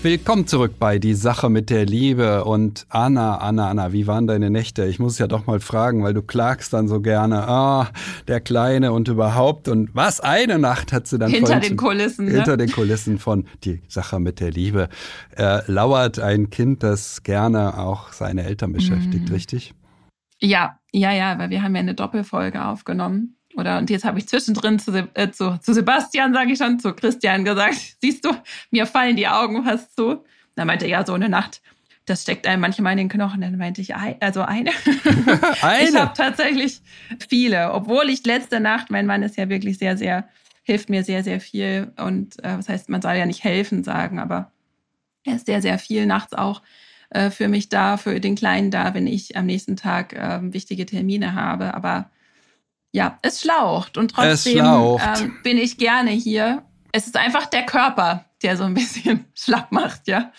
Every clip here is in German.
Willkommen zurück bei Die Sache mit der Liebe. Und Anna, Anna, Anna, wie waren deine Nächte? Ich muss ja doch mal fragen, weil du klagst dann so gerne. Ah, der Kleine und überhaupt. Und was? Eine Nacht hat sie dann Hinter den Kulissen. Ne? Hinter den Kulissen von Die Sache mit der Liebe. Äh, lauert ein Kind, das gerne auch seine Eltern beschäftigt, mhm. richtig? Ja, ja, ja, weil wir haben ja eine Doppelfolge aufgenommen. Oder und jetzt habe ich zwischendrin zu, äh, zu, zu Sebastian, sage ich schon, zu Christian gesagt, siehst du, mir fallen die Augen fast zu. Da meinte er, ja, so eine Nacht, das steckt einem manchmal in den Knochen. Dann meinte ich, also eine. eine? Ich habe tatsächlich viele, obwohl ich letzte Nacht, mein Mann ist ja wirklich sehr, sehr, hilft mir sehr, sehr viel. Und äh, das heißt, man soll ja nicht helfen sagen, aber er ist sehr, sehr viel nachts auch äh, für mich da, für den Kleinen da, wenn ich am nächsten Tag äh, wichtige Termine habe. Aber ja, es schlaucht und trotzdem schlaucht. Ähm, bin ich gerne hier. Es ist einfach der Körper, der so ein bisschen schlapp macht, ja.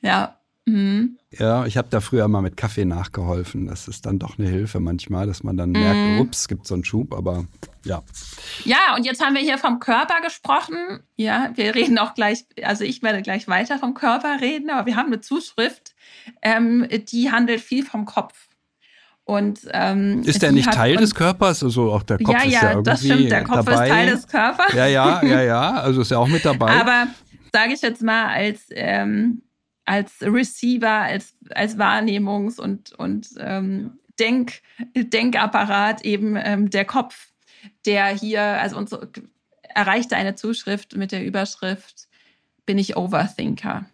Ja. Mhm. Ja, ich habe da früher mal mit Kaffee nachgeholfen. Das ist dann doch eine Hilfe manchmal, dass man dann mhm. merkt, ups, gibt so einen Schub, aber ja. Ja, und jetzt haben wir hier vom Körper gesprochen. Ja, wir reden auch gleich, also ich werde gleich weiter vom Körper reden, aber wir haben eine Zuschrift, ähm, die handelt viel vom Kopf. Und, ähm, ist der nicht Teil des Körpers? Also auch der Kopf ja, ist ja, ja irgendwie das stimmt. Der Kopf dabei. ist Teil des Körpers. Ja, ja, ja, ja. Also ist er auch mit dabei. Aber sage ich jetzt mal als ähm, als Receiver, als als Wahrnehmungs- und und ähm, Denk Denkapparat eben ähm, der Kopf, der hier also uns erreichte eine Zuschrift mit der Überschrift bin ich Overthinker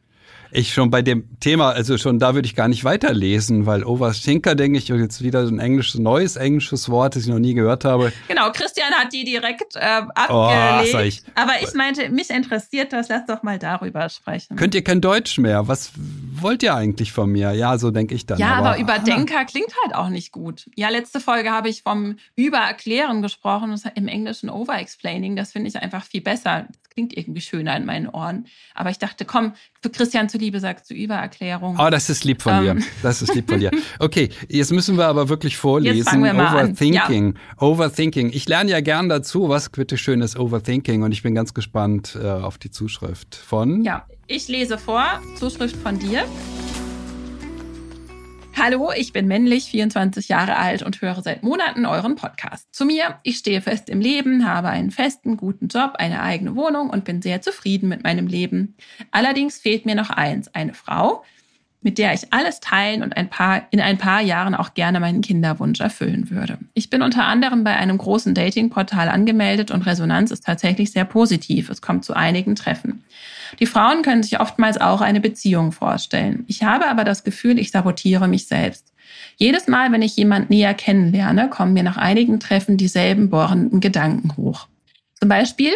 ich schon bei dem Thema, also schon da würde ich gar nicht weiterlesen, weil Overthinker, denke ich, jetzt wieder so ein englisches, neues englisches Wort, das ich noch nie gehört habe. Genau, Christian hat die direkt äh, abgelegt. Oh, ich. Aber ich meinte, mich interessiert das, lass doch mal darüber sprechen. Könnt ihr kein Deutsch mehr? Was wollt ihr eigentlich von mir? Ja, so denke ich dann. Ja, aber, aber Überdenker ah. klingt halt auch nicht gut. Ja, letzte Folge habe ich vom Übererklären gesprochen, im Englischen Overexplaining. Das finde ich einfach viel besser klingt irgendwie schöner in meinen Ohren. Aber ich dachte, komm, für Christian zuliebe sagst du Übererklärung. Oh, das ist lieb von ähm. dir. Das ist lieb von dir. Okay, jetzt müssen wir aber wirklich vorlesen. Jetzt fangen wir mal Overthinking. Ja. Overthinking. Ich lerne ja gern dazu, was bitte schön ist Overthinking und ich bin ganz gespannt äh, auf die Zuschrift von. Ja, ich lese vor. Zuschrift von dir. Hallo, ich bin männlich, 24 Jahre alt und höre seit Monaten euren Podcast. Zu mir, ich stehe fest im Leben, habe einen festen, guten Job, eine eigene Wohnung und bin sehr zufrieden mit meinem Leben. Allerdings fehlt mir noch eins, eine Frau, mit der ich alles teilen und ein paar, in ein paar Jahren auch gerne meinen Kinderwunsch erfüllen würde. Ich bin unter anderem bei einem großen Datingportal angemeldet und Resonanz ist tatsächlich sehr positiv. Es kommt zu einigen Treffen. Die Frauen können sich oftmals auch eine Beziehung vorstellen. Ich habe aber das Gefühl, ich sabotiere mich selbst. Jedes Mal, wenn ich jemand näher kennenlerne, kommen mir nach einigen Treffen dieselben bohrenden Gedanken hoch. Zum Beispiel,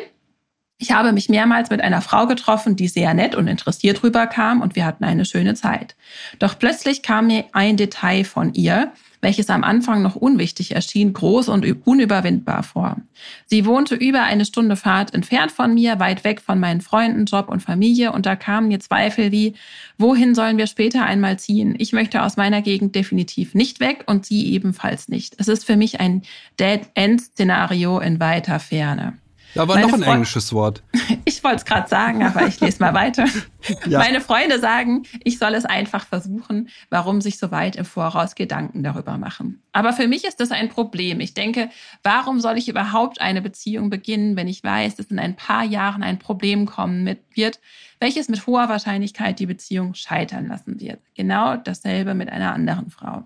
ich habe mich mehrmals mit einer Frau getroffen, die sehr nett und interessiert rüberkam und wir hatten eine schöne Zeit. Doch plötzlich kam mir ein Detail von ihr, welches am Anfang noch unwichtig erschien, groß und unüberwindbar vor. Sie wohnte über eine Stunde Fahrt entfernt von mir, weit weg von meinen Freunden, Job und Familie und da kamen mir Zweifel wie, wohin sollen wir später einmal ziehen? Ich möchte aus meiner Gegend definitiv nicht weg und sie ebenfalls nicht. Es ist für mich ein Dead-End-Szenario in weiter Ferne. Da war noch ein Fre englisches Wort. Ich wollte es gerade sagen, aber ich lese mal weiter. ja. Meine Freunde sagen, ich soll es einfach versuchen, warum sich so weit im Voraus Gedanken darüber machen. Aber für mich ist das ein Problem. Ich denke, warum soll ich überhaupt eine Beziehung beginnen, wenn ich weiß, dass in ein paar Jahren ein Problem kommen wird, welches mit hoher Wahrscheinlichkeit die Beziehung scheitern lassen wird. Genau dasselbe mit einer anderen Frau.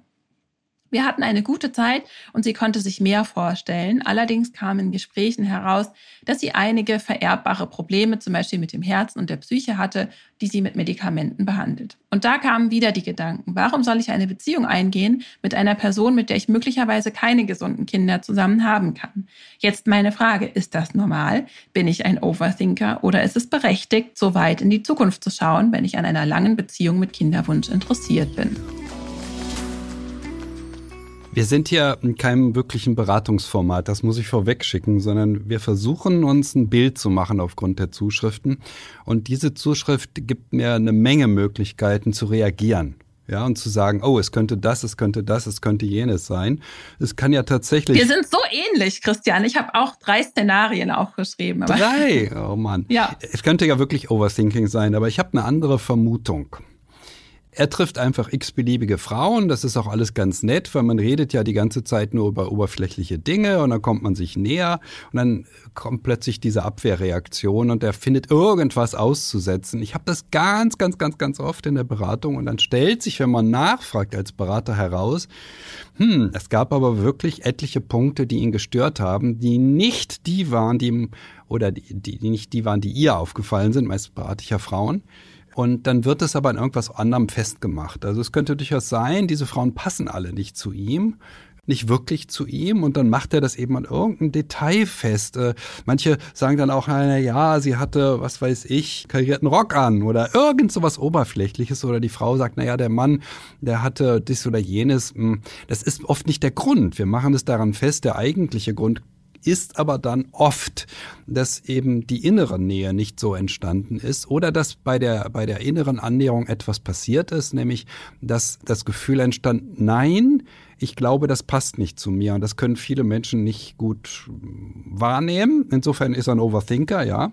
Wir hatten eine gute Zeit und sie konnte sich mehr vorstellen. Allerdings kam in Gesprächen heraus, dass sie einige vererbbare Probleme, zum Beispiel mit dem Herzen und der Psyche hatte, die sie mit Medikamenten behandelt. Und da kamen wieder die Gedanken, warum soll ich eine Beziehung eingehen mit einer Person, mit der ich möglicherweise keine gesunden Kinder zusammen haben kann? Jetzt meine Frage, ist das normal? Bin ich ein Overthinker oder ist es berechtigt, so weit in die Zukunft zu schauen, wenn ich an einer langen Beziehung mit Kinderwunsch interessiert bin? Wir sind hier in keinem wirklichen Beratungsformat, das muss ich vorweg schicken, sondern wir versuchen uns ein Bild zu machen aufgrund der Zuschriften. Und diese Zuschrift gibt mir eine Menge Möglichkeiten zu reagieren. Ja, und zu sagen, oh, es könnte das, es könnte das, es könnte jenes sein. Es kann ja tatsächlich. Wir sind so ähnlich, Christian. Ich habe auch drei Szenarien auch geschrieben. drei? Oh Mann. Ja. Es könnte ja wirklich Overthinking sein, aber ich habe eine andere Vermutung. Er trifft einfach x-beliebige Frauen, das ist auch alles ganz nett, weil man redet ja die ganze Zeit nur über oberflächliche Dinge und dann kommt man sich näher und dann kommt plötzlich diese Abwehrreaktion und er findet irgendwas auszusetzen. Ich habe das ganz, ganz, ganz, ganz oft in der Beratung und dann stellt sich, wenn man nachfragt als Berater heraus, hm, es gab aber wirklich etliche Punkte, die ihn gestört haben, die nicht die waren, die ihm, oder die, die nicht die waren, die ihr aufgefallen sind, meist berate ich ja Frauen, und dann wird es aber an irgendwas anderem festgemacht. Also es könnte durchaus sein, diese Frauen passen alle nicht zu ihm nicht wirklich zu ihm und dann macht er das eben an irgendeinem Detail fest. Äh, manche sagen dann auch, na ja, sie hatte, was weiß ich, karierten Rock an oder irgend sowas Oberflächliches oder die Frau sagt, na ja, der Mann, der hatte dies oder jenes. Hm, das ist oft nicht der Grund. Wir machen es daran fest, der eigentliche Grund ist aber dann oft, dass eben die innere Nähe nicht so entstanden ist oder dass bei der, bei der inneren Annäherung etwas passiert ist, nämlich dass das Gefühl entstand, nein, ich glaube, das passt nicht zu mir und das können viele Menschen nicht gut wahrnehmen. Insofern ist er ein Overthinker, ja.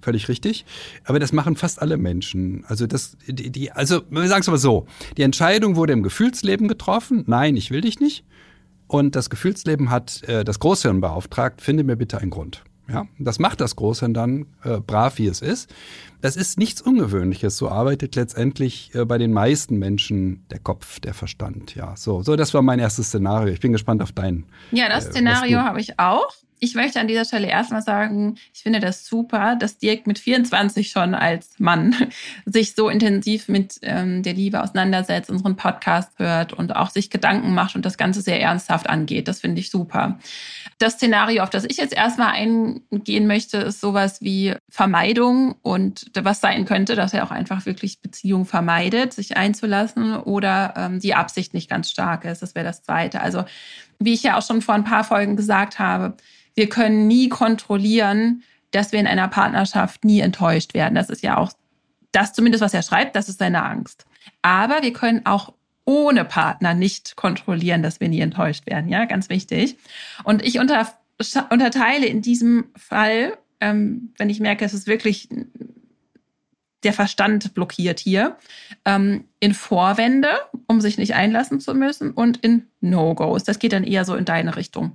Völlig richtig. Aber das machen fast alle Menschen. Also das, die, die also wir sagen es mal so: Die Entscheidung wurde im Gefühlsleben getroffen. Nein, ich will dich nicht. Und das Gefühlsleben hat äh, das Großhirn beauftragt, finde mir bitte einen Grund. Ja, das macht das Großhirn dann äh, brav, wie es ist. Das ist nichts Ungewöhnliches. So arbeitet letztendlich äh, bei den meisten Menschen der Kopf, der Verstand. Ja, so, so, das war mein erstes Szenario. Ich bin gespannt auf dein. Ja, das äh, Szenario habe ich auch ich möchte an dieser Stelle erstmal sagen, ich finde das super, dass Dirk mit 24 schon als Mann sich so intensiv mit ähm, der Liebe auseinandersetzt, unseren Podcast hört und auch sich Gedanken macht und das Ganze sehr ernsthaft angeht. Das finde ich super. Das Szenario, auf das ich jetzt erstmal eingehen möchte, ist sowas wie Vermeidung und was sein könnte, dass er auch einfach wirklich Beziehungen vermeidet, sich einzulassen oder ähm, die Absicht nicht ganz stark ist. Das wäre das Zweite. Also wie ich ja auch schon vor ein paar Folgen gesagt habe, wir können nie kontrollieren, dass wir in einer Partnerschaft nie enttäuscht werden. Das ist ja auch das zumindest, was er schreibt, das ist seine Angst. Aber wir können auch ohne Partner nicht kontrollieren, dass wir nie enttäuscht werden. Ja, ganz wichtig. Und ich unter, unterteile in diesem Fall, ähm, wenn ich merke, es ist wirklich der Verstand blockiert hier, ähm, in Vorwände, um sich nicht einlassen zu müssen, und in No-Gos. Das geht dann eher so in deine Richtung.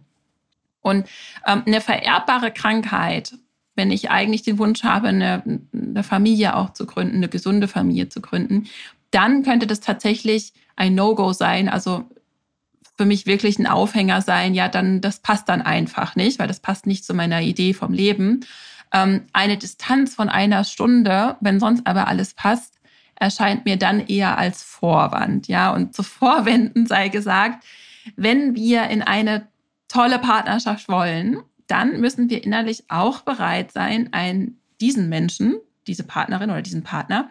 Und ähm, eine vererbbare Krankheit, wenn ich eigentlich den Wunsch habe, eine, eine Familie auch zu gründen, eine gesunde Familie zu gründen, dann könnte das tatsächlich ein No-Go sein. Also für mich wirklich ein Aufhänger sein, ja, dann, das passt dann einfach nicht, weil das passt nicht zu meiner Idee vom Leben. Ähm, eine Distanz von einer Stunde, wenn sonst aber alles passt, erscheint mir dann eher als Vorwand, ja. Und zu Vorwänden sei gesagt, wenn wir in eine tolle Partnerschaft wollen, dann müssen wir innerlich auch bereit sein, einen, diesen Menschen, diese Partnerin oder diesen Partner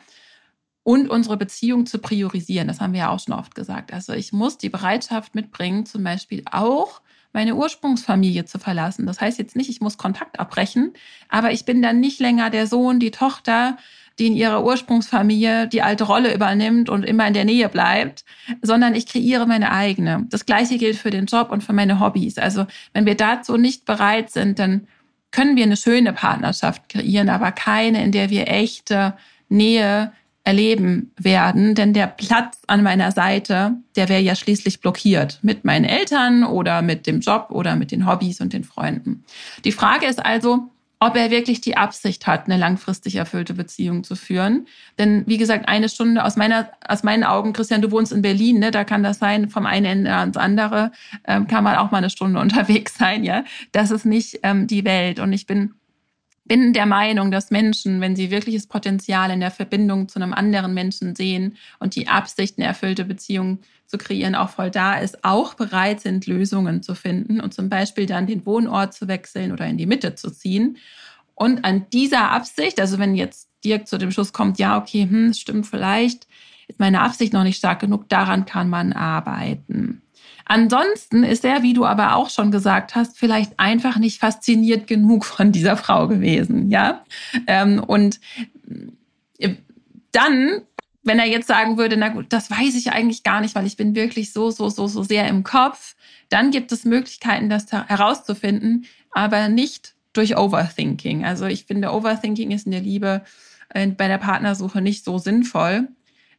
und unsere Beziehung zu priorisieren. Das haben wir ja auch schon oft gesagt. Also ich muss die Bereitschaft mitbringen, zum Beispiel auch meine Ursprungsfamilie zu verlassen. Das heißt jetzt nicht, ich muss Kontakt abbrechen, aber ich bin dann nicht länger der Sohn, die Tochter, die in ihrer Ursprungsfamilie die alte Rolle übernimmt und immer in der Nähe bleibt, sondern ich kreiere meine eigene. Das Gleiche gilt für den Job und für meine Hobbys. Also wenn wir dazu nicht bereit sind, dann können wir eine schöne Partnerschaft kreieren, aber keine, in der wir echte Nähe erleben werden, denn der Platz an meiner Seite, der wäre ja schließlich blockiert mit meinen Eltern oder mit dem Job oder mit den Hobbys und den Freunden. Die Frage ist also, ob er wirklich die Absicht hat, eine langfristig erfüllte Beziehung zu führen. Denn wie gesagt, eine Stunde aus meiner, aus meinen Augen, Christian, du wohnst in Berlin, ne? Da kann das sein, vom einen Ende ans andere ähm, kann man auch mal eine Stunde unterwegs sein, ja. Das ist nicht ähm, die Welt. Und ich bin bin der Meinung, dass Menschen, wenn sie wirkliches Potenzial in der Verbindung zu einem anderen Menschen sehen und die Absicht, eine erfüllte Beziehung zu kreieren, auch voll da ist, auch bereit sind, Lösungen zu finden und zum Beispiel dann den Wohnort zu wechseln oder in die Mitte zu ziehen. Und an dieser Absicht, also wenn jetzt Dirk zu dem Schluss kommt, ja, okay, hm, stimmt vielleicht, ist meine Absicht noch nicht stark genug, daran kann man arbeiten. Ansonsten ist er, wie du aber auch schon gesagt hast, vielleicht einfach nicht fasziniert genug von dieser Frau gewesen, ja. Ähm, und äh, dann wenn er jetzt sagen würde, na gut, das weiß ich eigentlich gar nicht, weil ich bin wirklich so, so, so, so sehr im Kopf, dann gibt es Möglichkeiten, das herauszufinden, aber nicht durch Overthinking. Also ich finde, Overthinking ist in der Liebe äh, bei der Partnersuche nicht so sinnvoll.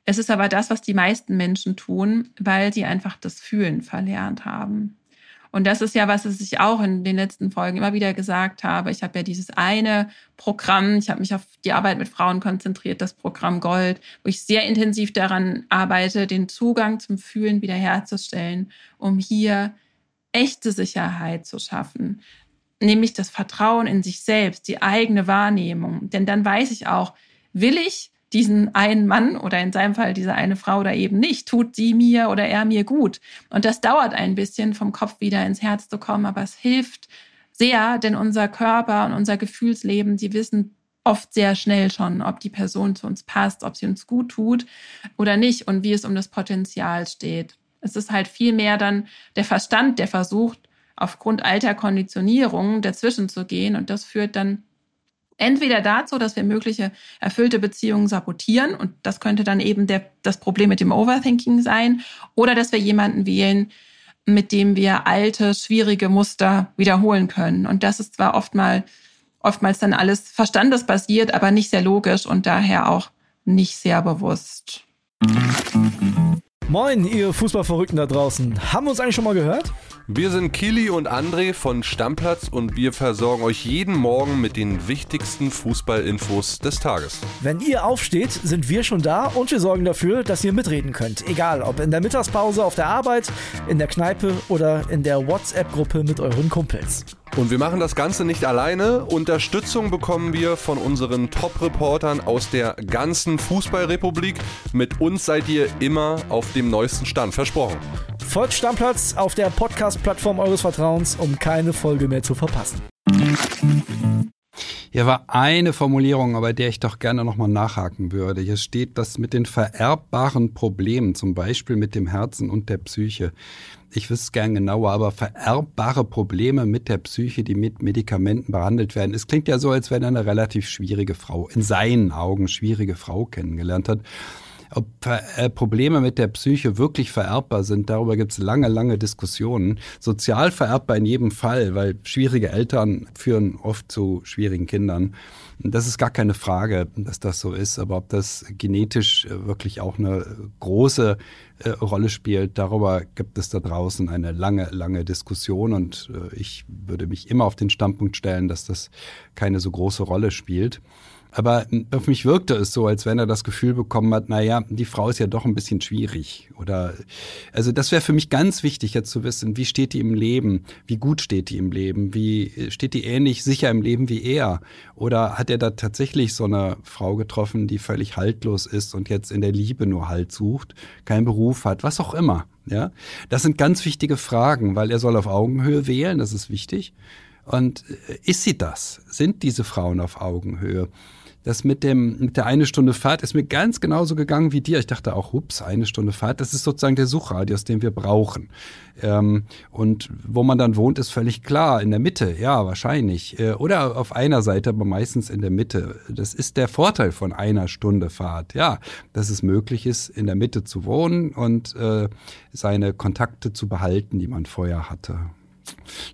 Es ist aber das, was die meisten Menschen tun, weil sie einfach das Fühlen verlernt haben. Und das ist ja, was ich auch in den letzten Folgen immer wieder gesagt habe. Ich habe ja dieses eine Programm, ich habe mich auf die Arbeit mit Frauen konzentriert, das Programm Gold, wo ich sehr intensiv daran arbeite, den Zugang zum Fühlen wiederherzustellen, um hier echte Sicherheit zu schaffen. Nämlich das Vertrauen in sich selbst, die eigene Wahrnehmung. Denn dann weiß ich auch, will ich diesen einen Mann oder in seinem Fall diese eine Frau oder eben nicht, tut sie mir oder er mir gut. Und das dauert ein bisschen, vom Kopf wieder ins Herz zu kommen, aber es hilft sehr, denn unser Körper und unser Gefühlsleben, die wissen oft sehr schnell schon, ob die Person zu uns passt, ob sie uns gut tut oder nicht und wie es um das Potenzial steht. Es ist halt viel mehr dann der Verstand, der versucht, aufgrund alter Konditionierungen dazwischen zu gehen und das führt dann entweder dazu, dass wir mögliche erfüllte Beziehungen sabotieren und das könnte dann eben der, das Problem mit dem Overthinking sein, oder dass wir jemanden wählen, mit dem wir alte, schwierige Muster wiederholen können. Und das ist zwar oftmals, oftmals dann alles verstandesbasiert, aber nicht sehr logisch und daher auch nicht sehr bewusst. Moin, ihr Fußballverrückten da draußen. Haben wir uns eigentlich schon mal gehört? Wir sind Kili und André von Stammplatz und wir versorgen euch jeden Morgen mit den wichtigsten Fußballinfos des Tages. Wenn ihr aufsteht, sind wir schon da und wir sorgen dafür, dass ihr mitreden könnt. Egal, ob in der Mittagspause auf der Arbeit, in der Kneipe oder in der WhatsApp-Gruppe mit euren Kumpels. Und wir machen das Ganze nicht alleine. Unterstützung bekommen wir von unseren Top-Reportern aus der ganzen Fußballrepublik. Mit uns seid ihr immer auf dem neuesten Stand, versprochen. Folgt Stammplatz auf der Podcast-Plattform eures Vertrauens, um keine Folge mehr zu verpassen. Hier war eine Formulierung, bei der ich doch gerne nochmal nachhaken würde. Hier steht das mit den vererbbaren Problemen, zum Beispiel mit dem Herzen und der Psyche. Ich wüsste es gern genauer, aber vererbbare Probleme mit der Psyche, die mit Medikamenten behandelt werden. Es klingt ja so, als wenn er eine relativ schwierige Frau, in seinen Augen schwierige Frau kennengelernt hat. Ob äh, Probleme mit der Psyche wirklich vererbbar sind, darüber gibt es lange, lange Diskussionen. Sozial vererbbar in jedem Fall, weil schwierige Eltern führen oft zu schwierigen Kindern. Das ist gar keine Frage, dass das so ist, aber ob das genetisch äh, wirklich auch eine große äh, Rolle spielt, darüber gibt es da draußen eine lange, lange Diskussion und ich würde mich immer auf den Standpunkt stellen, dass das keine so große Rolle spielt. Aber auf mich wirkte es so, als wenn er das Gefühl bekommen hat, naja, die Frau ist ja doch ein bisschen schwierig. Oder also das wäre für mich ganz wichtig, jetzt zu wissen, wie steht die im Leben, wie gut steht die im Leben, wie steht die ähnlich sicher im Leben wie er? Oder hat er da tatsächlich so eine Frau getroffen, die völlig haltlos ist und jetzt in der Liebe nur Halt sucht, keinen Beruf hat, was auch immer. Ja, das sind ganz wichtige Fragen, weil er soll auf Augenhöhe wählen, das ist wichtig. Und äh, ist sie das? Sind diese Frauen auf Augenhöhe? Das mit dem, mit der eine Stunde Fahrt ist mir ganz genauso gegangen wie dir. Ich dachte auch, hups, eine Stunde Fahrt, das ist sozusagen der Suchradius, den wir brauchen. Ähm, und wo man dann wohnt, ist völlig klar, in der Mitte, ja, wahrscheinlich. Äh, oder auf einer Seite, aber meistens in der Mitte. Das ist der Vorteil von einer Stunde Fahrt, ja, dass es möglich ist, in der Mitte zu wohnen und äh, seine Kontakte zu behalten, die man vorher hatte.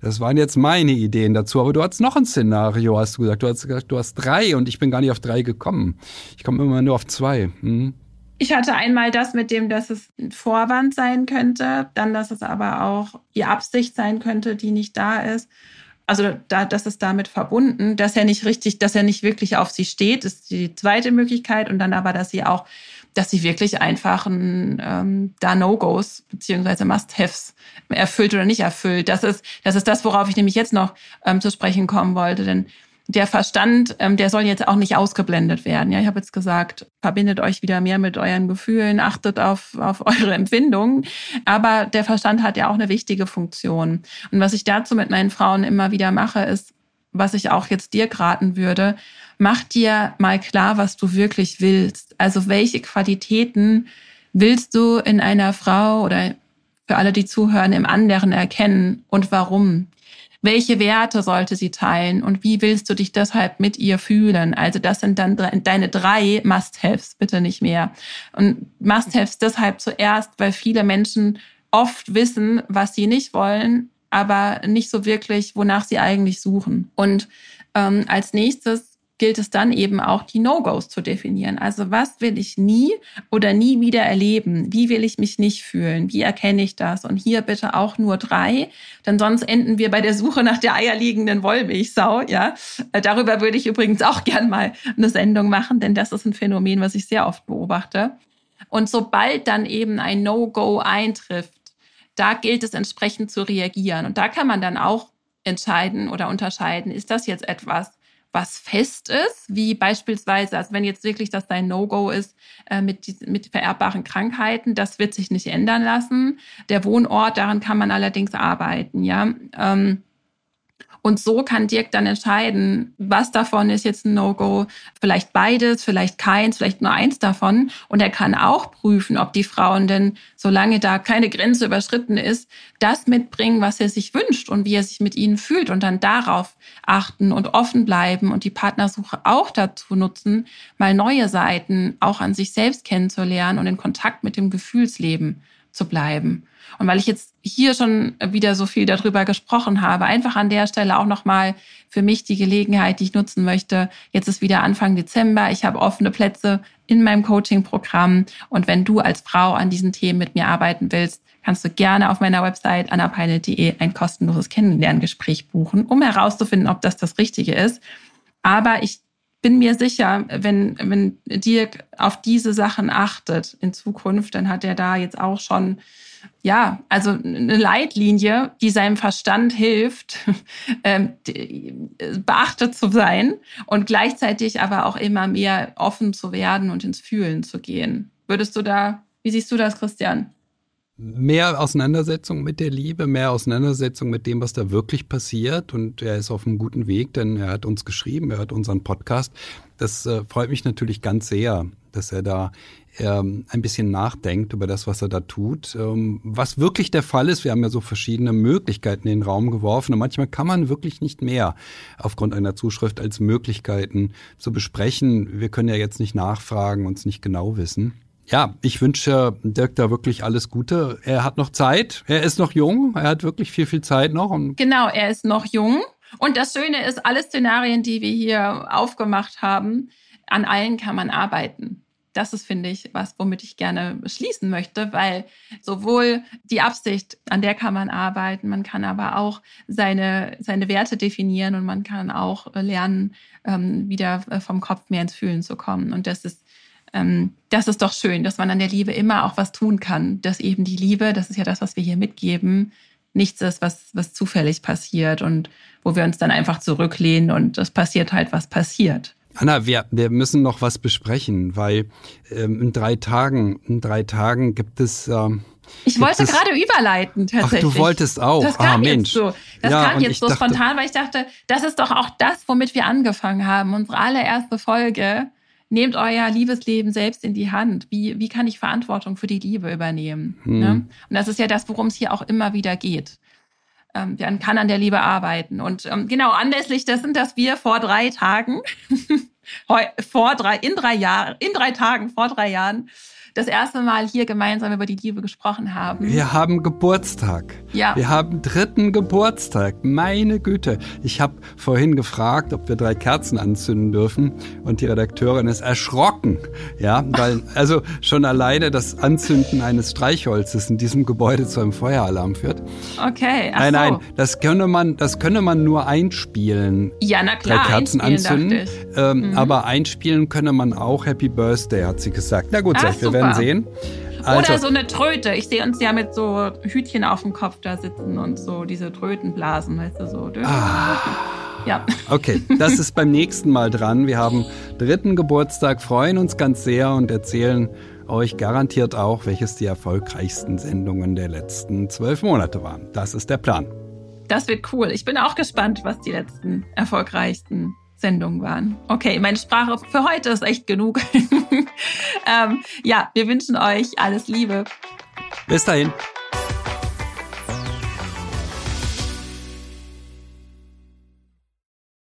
Das waren jetzt meine Ideen dazu, aber du hast noch ein Szenario, hast du gesagt. Du hast gesagt, du hast drei und ich bin gar nicht auf drei gekommen. Ich komme immer nur auf zwei. Hm? Ich hatte einmal das mit dem, dass es ein Vorwand sein könnte, dann, dass es aber auch ihr Absicht sein könnte, die nicht da ist. Also da, das ist damit verbunden, dass er nicht richtig, dass er nicht wirklich auf sie steht, ist die zweite Möglichkeit. Und dann aber, dass sie auch dass sie wirklich einfach ein, ähm, da No-Gos beziehungsweise Must-Haves erfüllt oder nicht erfüllt. Das ist, das ist das, worauf ich nämlich jetzt noch ähm, zu sprechen kommen wollte. Denn der Verstand, ähm, der soll jetzt auch nicht ausgeblendet werden. Ja, ich habe jetzt gesagt, verbindet euch wieder mehr mit euren Gefühlen, achtet auf, auf eure Empfindungen. Aber der Verstand hat ja auch eine wichtige Funktion. Und was ich dazu mit meinen Frauen immer wieder mache, ist, was ich auch jetzt dir geraten würde, mach dir mal klar, was du wirklich willst. Also welche Qualitäten willst du in einer Frau oder für alle, die zuhören, im anderen erkennen und warum. Welche Werte sollte sie teilen und wie willst du dich deshalb mit ihr fühlen? Also das sind dann deine drei Must-Haves, bitte nicht mehr. Und Must-Haves deshalb zuerst, weil viele Menschen oft wissen, was sie nicht wollen, aber nicht so wirklich, wonach sie eigentlich suchen. Und ähm, als nächstes gilt es dann eben auch, die No-Gos zu definieren. Also was will ich nie oder nie wieder erleben? Wie will ich mich nicht fühlen? Wie erkenne ich das? Und hier bitte auch nur drei, denn sonst enden wir bei der Suche nach der eierliegenden Wollmilchsau. Ja, äh, darüber würde ich übrigens auch gern mal eine Sendung machen, denn das ist ein Phänomen, was ich sehr oft beobachte. Und sobald dann eben ein No-Go eintrifft, da gilt es entsprechend zu reagieren. Und da kann man dann auch entscheiden oder unterscheiden, ist das jetzt etwas, was fest ist, wie beispielsweise, also wenn jetzt wirklich das dein No-Go ist äh, mit, mit vererbbaren Krankheiten, das wird sich nicht ändern lassen. Der Wohnort, daran kann man allerdings arbeiten, ja. Ähm, und so kann Dirk dann entscheiden, was davon ist jetzt ein No-Go, vielleicht beides, vielleicht keins, vielleicht nur eins davon. Und er kann auch prüfen, ob die Frauen denn, solange da keine Grenze überschritten ist, das mitbringen, was er sich wünscht und wie er sich mit ihnen fühlt und dann darauf achten und offen bleiben und die Partnersuche auch dazu nutzen, mal neue Seiten auch an sich selbst kennenzulernen und in Kontakt mit dem Gefühlsleben zu bleiben. Und weil ich jetzt hier schon wieder so viel darüber gesprochen habe, einfach an der Stelle auch nochmal für mich die Gelegenheit, die ich nutzen möchte. Jetzt ist wieder Anfang Dezember. Ich habe offene Plätze in meinem Coaching-Programm. Und wenn du als Frau an diesen Themen mit mir arbeiten willst, kannst du gerne auf meiner Website annapeine.de ein kostenloses Kennenlerngespräch buchen, um herauszufinden, ob das das Richtige ist. Aber ich bin mir sicher, wenn, wenn Dirk auf diese Sachen achtet in Zukunft, dann hat er da jetzt auch schon ja, also eine Leitlinie, die seinem Verstand hilft, ähm, beachtet zu sein und gleichzeitig aber auch immer mehr offen zu werden und ins Fühlen zu gehen. Würdest du da, wie siehst du das, Christian? Mehr Auseinandersetzung mit der Liebe, mehr Auseinandersetzung mit dem, was da wirklich passiert. Und er ist auf einem guten Weg, denn er hat uns geschrieben, er hat unseren Podcast. Das äh, freut mich natürlich ganz sehr, dass er da ähm, ein bisschen nachdenkt über das, was er da tut. Ähm, was wirklich der Fall ist, wir haben ja so verschiedene Möglichkeiten in den Raum geworfen und manchmal kann man wirklich nicht mehr aufgrund einer Zuschrift als Möglichkeiten zu besprechen. Wir können ja jetzt nicht nachfragen, uns nicht genau wissen. Ja, ich wünsche Dirk da wirklich alles Gute. Er hat noch Zeit, er ist noch jung, er hat wirklich viel, viel Zeit noch. genau, er ist noch jung. Und das Schöne ist, alle Szenarien, die wir hier aufgemacht haben, an allen kann man arbeiten das ist, finde ich, was, womit ich gerne schließen möchte, weil sowohl die Absicht, an der kann man arbeiten, man kann aber auch seine, seine Werte definieren und man kann auch lernen, ähm, wieder äh, vom Kopf mehr ins Fühlen zu kommen. Und das ist, ähm, das ist doch schön, dass man an der Liebe immer auch was tun kann, dass eben die Liebe, das ist ja das, was wir hier mitgeben, nichts ist, was, was zufällig passiert und wo wir uns dann einfach zurücklehnen und es passiert halt, was passiert. Anna, wir, wir müssen noch was besprechen, weil ähm, in drei Tagen, in drei Tagen gibt es. Ähm, ich wollte es, gerade überleiten, tatsächlich. Ach, du wolltest auch. Das kam ah, Mensch. Jetzt so. Das ja, kam jetzt so dachte, spontan, weil ich dachte, das ist doch auch das, womit wir angefangen haben. Unsere allererste Folge. Nehmt euer Liebesleben selbst in die Hand. Wie, wie kann ich Verantwortung für die Liebe übernehmen? Hm. Ne? Und das ist ja das, worum es hier auch immer wieder geht. Ähm, man kann an der Liebe arbeiten. Und ähm, genau, anlässlich dessen, dass wir vor drei Tagen, vor drei, in drei Jahren, in drei Tagen, vor drei Jahren, das erste Mal hier gemeinsam über die Liebe gesprochen haben. Wir haben Geburtstag. Ja. Wir haben dritten Geburtstag. Meine Güte. Ich habe vorhin gefragt, ob wir drei Kerzen anzünden dürfen und die Redakteurin ist erschrocken. Ja, weil also schon alleine das Anzünden eines Streichholzes in diesem Gebäude zu einem Feueralarm führt. Okay. Ach nein, so. nein, das könne man, das könne man nur einspielen. Ja, na klar. Drei Kerzen anzünden. Ähm, mhm. Aber einspielen könne man auch Happy Birthday, hat sie gesagt. Na gut, Ach, wir werden sehen. Also, Oder so eine Tröte. Ich sehe uns ja mit so Hütchen auf dem Kopf da sitzen und so diese Trötenblasen, weißt du, so. Ah. Ja. Okay, das ist beim nächsten Mal dran. Wir haben dritten Geburtstag, freuen uns ganz sehr und erzählen euch garantiert auch, welches die erfolgreichsten Sendungen der letzten zwölf Monate waren. Das ist der Plan. Das wird cool. Ich bin auch gespannt, was die letzten erfolgreichsten Sendungen waren. Okay, meine Sprache für heute ist echt genug. ähm, ja, wir wünschen euch alles Liebe. Bis dahin.